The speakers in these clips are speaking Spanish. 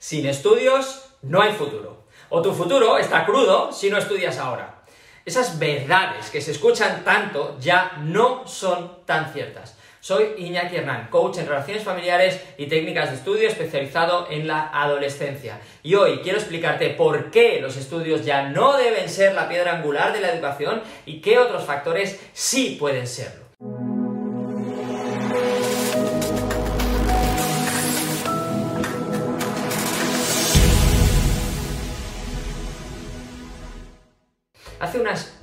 Sin estudios no hay futuro. O tu futuro está crudo si no estudias ahora. Esas verdades que se escuchan tanto ya no son tan ciertas. Soy Iñaki Hernán, coach en relaciones familiares y técnicas de estudio especializado en la adolescencia. Y hoy quiero explicarte por qué los estudios ya no deben ser la piedra angular de la educación y qué otros factores sí pueden serlo.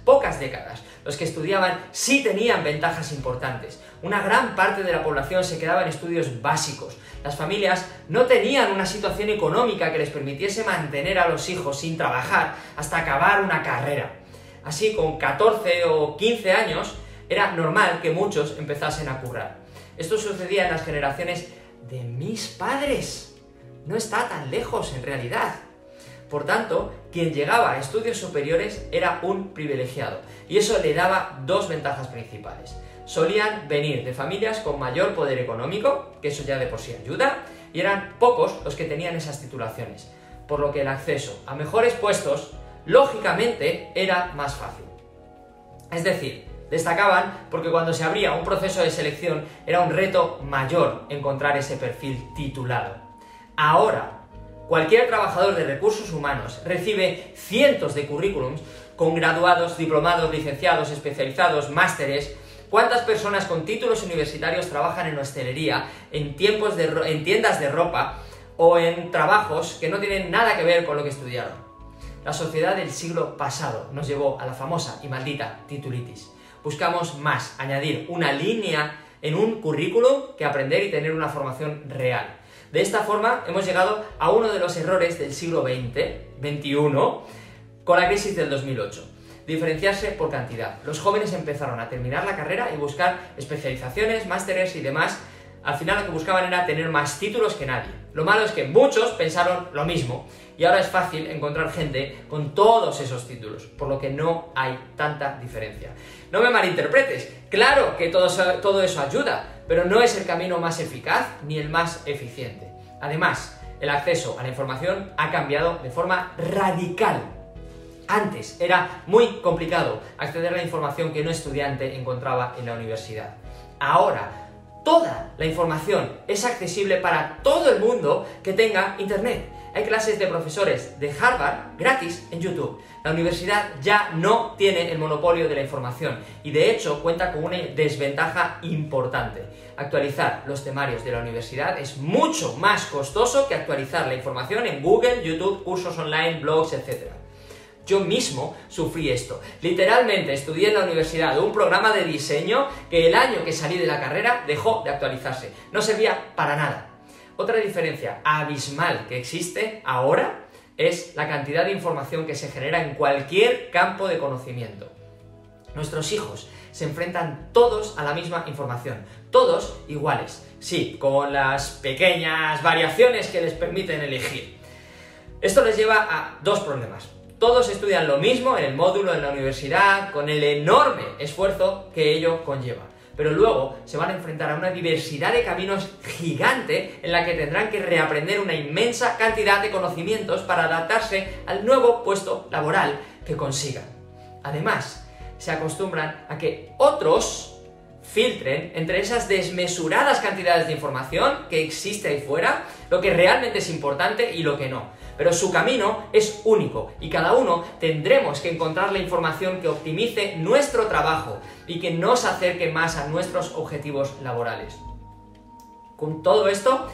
Pocas décadas, los que estudiaban sí tenían ventajas importantes. Una gran parte de la población se quedaba en estudios básicos. Las familias no tenían una situación económica que les permitiese mantener a los hijos sin trabajar hasta acabar una carrera. Así, con 14 o 15 años, era normal que muchos empezasen a currar. Esto sucedía en las generaciones de mis padres. No está tan lejos en realidad. Por tanto, quien llegaba a estudios superiores era un privilegiado, y eso le daba dos ventajas principales. Solían venir de familias con mayor poder económico, que eso ya de por sí ayuda, y eran pocos los que tenían esas titulaciones, por lo que el acceso a mejores puestos, lógicamente, era más fácil. Es decir, destacaban porque cuando se abría un proceso de selección era un reto mayor encontrar ese perfil titulado. Ahora, Cualquier trabajador de recursos humanos recibe cientos de currículums con graduados, diplomados, licenciados, especializados, másteres. ¿Cuántas personas con títulos universitarios trabajan en hostelería, en, tiendas de ropa o en trabajos que no tienen nada que ver con lo que estudiaron? La sociedad del siglo pasado nos llevó a la famosa y maldita titulitis. Buscamos más, añadir una línea en un currículum que aprender y tener una formación real. De esta forma hemos llegado a uno de los errores del siglo XX, XXI, con la crisis del 2008. Diferenciarse por cantidad. Los jóvenes empezaron a terminar la carrera y buscar especializaciones, másteres y demás. Al final lo que buscaban era tener más títulos que nadie. Lo malo es que muchos pensaron lo mismo y ahora es fácil encontrar gente con todos esos títulos, por lo que no hay tanta diferencia. No me malinterpretes, claro que todo eso, todo eso ayuda, pero no es el camino más eficaz ni el más eficiente. Además, el acceso a la información ha cambiado de forma radical. Antes era muy complicado acceder a la información que un estudiante encontraba en la universidad. Ahora, toda la información es accesible para todo el mundo que tenga internet. Hay clases de profesores de Harvard gratis en YouTube. La universidad ya no tiene el monopolio de la información y de hecho cuenta con una desventaja importante. Actualizar los temarios de la universidad es mucho más costoso que actualizar la información en Google, YouTube, cursos online, blogs, etc. Yo mismo sufrí esto. Literalmente estudié en la universidad un programa de diseño que el año que salí de la carrera dejó de actualizarse. No servía para nada. Otra diferencia abismal que existe ahora es la cantidad de información que se genera en cualquier campo de conocimiento. Nuestros hijos se enfrentan todos a la misma información, todos iguales, sí, con las pequeñas variaciones que les permiten elegir. Esto les lleva a dos problemas. Todos estudian lo mismo en el módulo en la universidad, con el enorme esfuerzo que ello conlleva pero luego se van a enfrentar a una diversidad de caminos gigante en la que tendrán que reaprender una inmensa cantidad de conocimientos para adaptarse al nuevo puesto laboral que consigan. Además, se acostumbran a que otros filtren entre esas desmesuradas cantidades de información que existe ahí fuera, lo que realmente es importante y lo que no. Pero su camino es único y cada uno tendremos que encontrar la información que optimice nuestro trabajo y que nos acerque más a nuestros objetivos laborales. Con todo esto,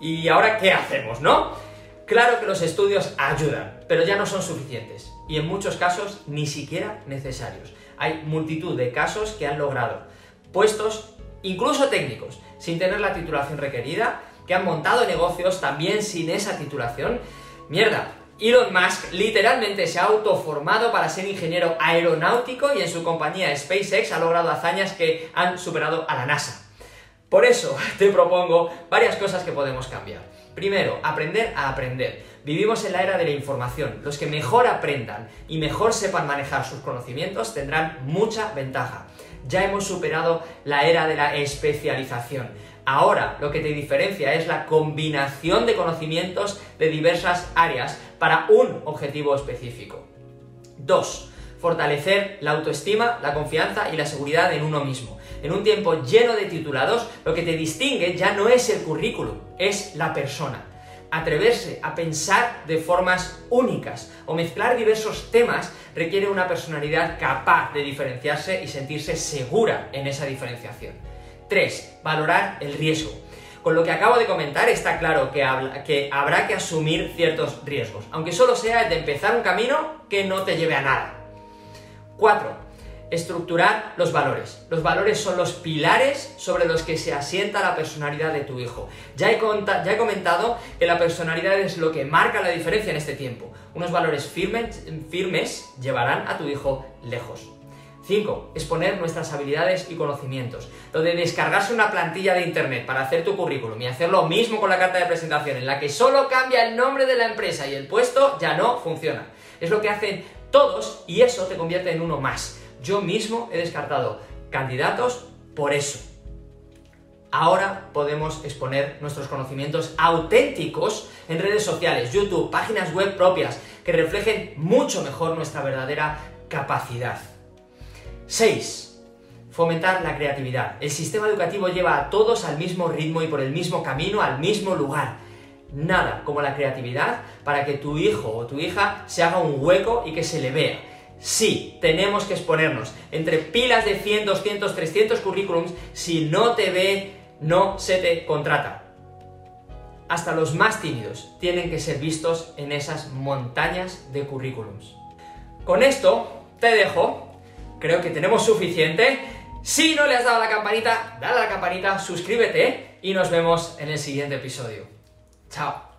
¿y ahora qué hacemos, no? Claro que los estudios ayudan, pero ya no son suficientes y en muchos casos ni siquiera necesarios. Hay multitud de casos que han logrado puestos, incluso técnicos, sin tener la titulación requerida, que han montado negocios también sin esa titulación. Mierda, Elon Musk literalmente se ha autoformado para ser ingeniero aeronáutico y en su compañía SpaceX ha logrado hazañas que han superado a la NASA. Por eso te propongo varias cosas que podemos cambiar. Primero, aprender a aprender. Vivimos en la era de la información. Los que mejor aprendan y mejor sepan manejar sus conocimientos tendrán mucha ventaja. Ya hemos superado la era de la especialización. Ahora lo que te diferencia es la combinación de conocimientos de diversas áreas para un objetivo específico. 2. Fortalecer la autoestima, la confianza y la seguridad en uno mismo. En un tiempo lleno de titulados, lo que te distingue ya no es el currículum, es la persona atreverse a pensar de formas únicas o mezclar diversos temas requiere una personalidad capaz de diferenciarse y sentirse segura en esa diferenciación. 3. Valorar el riesgo. Con lo que acabo de comentar está claro que, que, habrá que asumir ciertos riesgos, aunque solo sea el de empezar un camino que no te lleve a nada. 4 estructurar los valores. Los valores son los pilares sobre los que se asienta la personalidad de tu hijo. Ya he, ya he, comentado que la personalidad es lo que marca la diferencia en este tiempo. Unos valores firmes, firmes llevarán a tu hijo lejos. 5. Exponer nuestras habilidades y conocimientos. Lo de descargarse una plantilla de internet para hacer tu currículum y hacer lo mismo con la carta de presentación en la que solo cambia el nombre de la empresa y el puesto ya no funciona. Es lo que hacen todos y eso te convierte en uno más. Yo mismo he descartado candidatos por eso. Ahora podemos exponer nuestros conocimientos auténticos en redes sociales, YouTube, páginas web propias, que reflejen mucho mejor nuestra verdadera capacidad. 6. Fomentar la creatividad. El sistema educativo lleva a todos al mismo ritmo y por el mismo camino, al mismo lugar. Nada como la creatividad para que tu hijo o tu hija se haga un hueco y que se le vea Sí, tenemos que exponernos. Entre pilas de 100, 200, 300 currículums, si no te ve, no se te contrata. Hasta los más tímidos tienen que ser vistos en esas montañas de currículums. Con esto te dejo. Creo que tenemos suficiente. Si no le has dado la campanita, dale a la campanita, suscríbete y nos vemos en el siguiente episodio. Chao.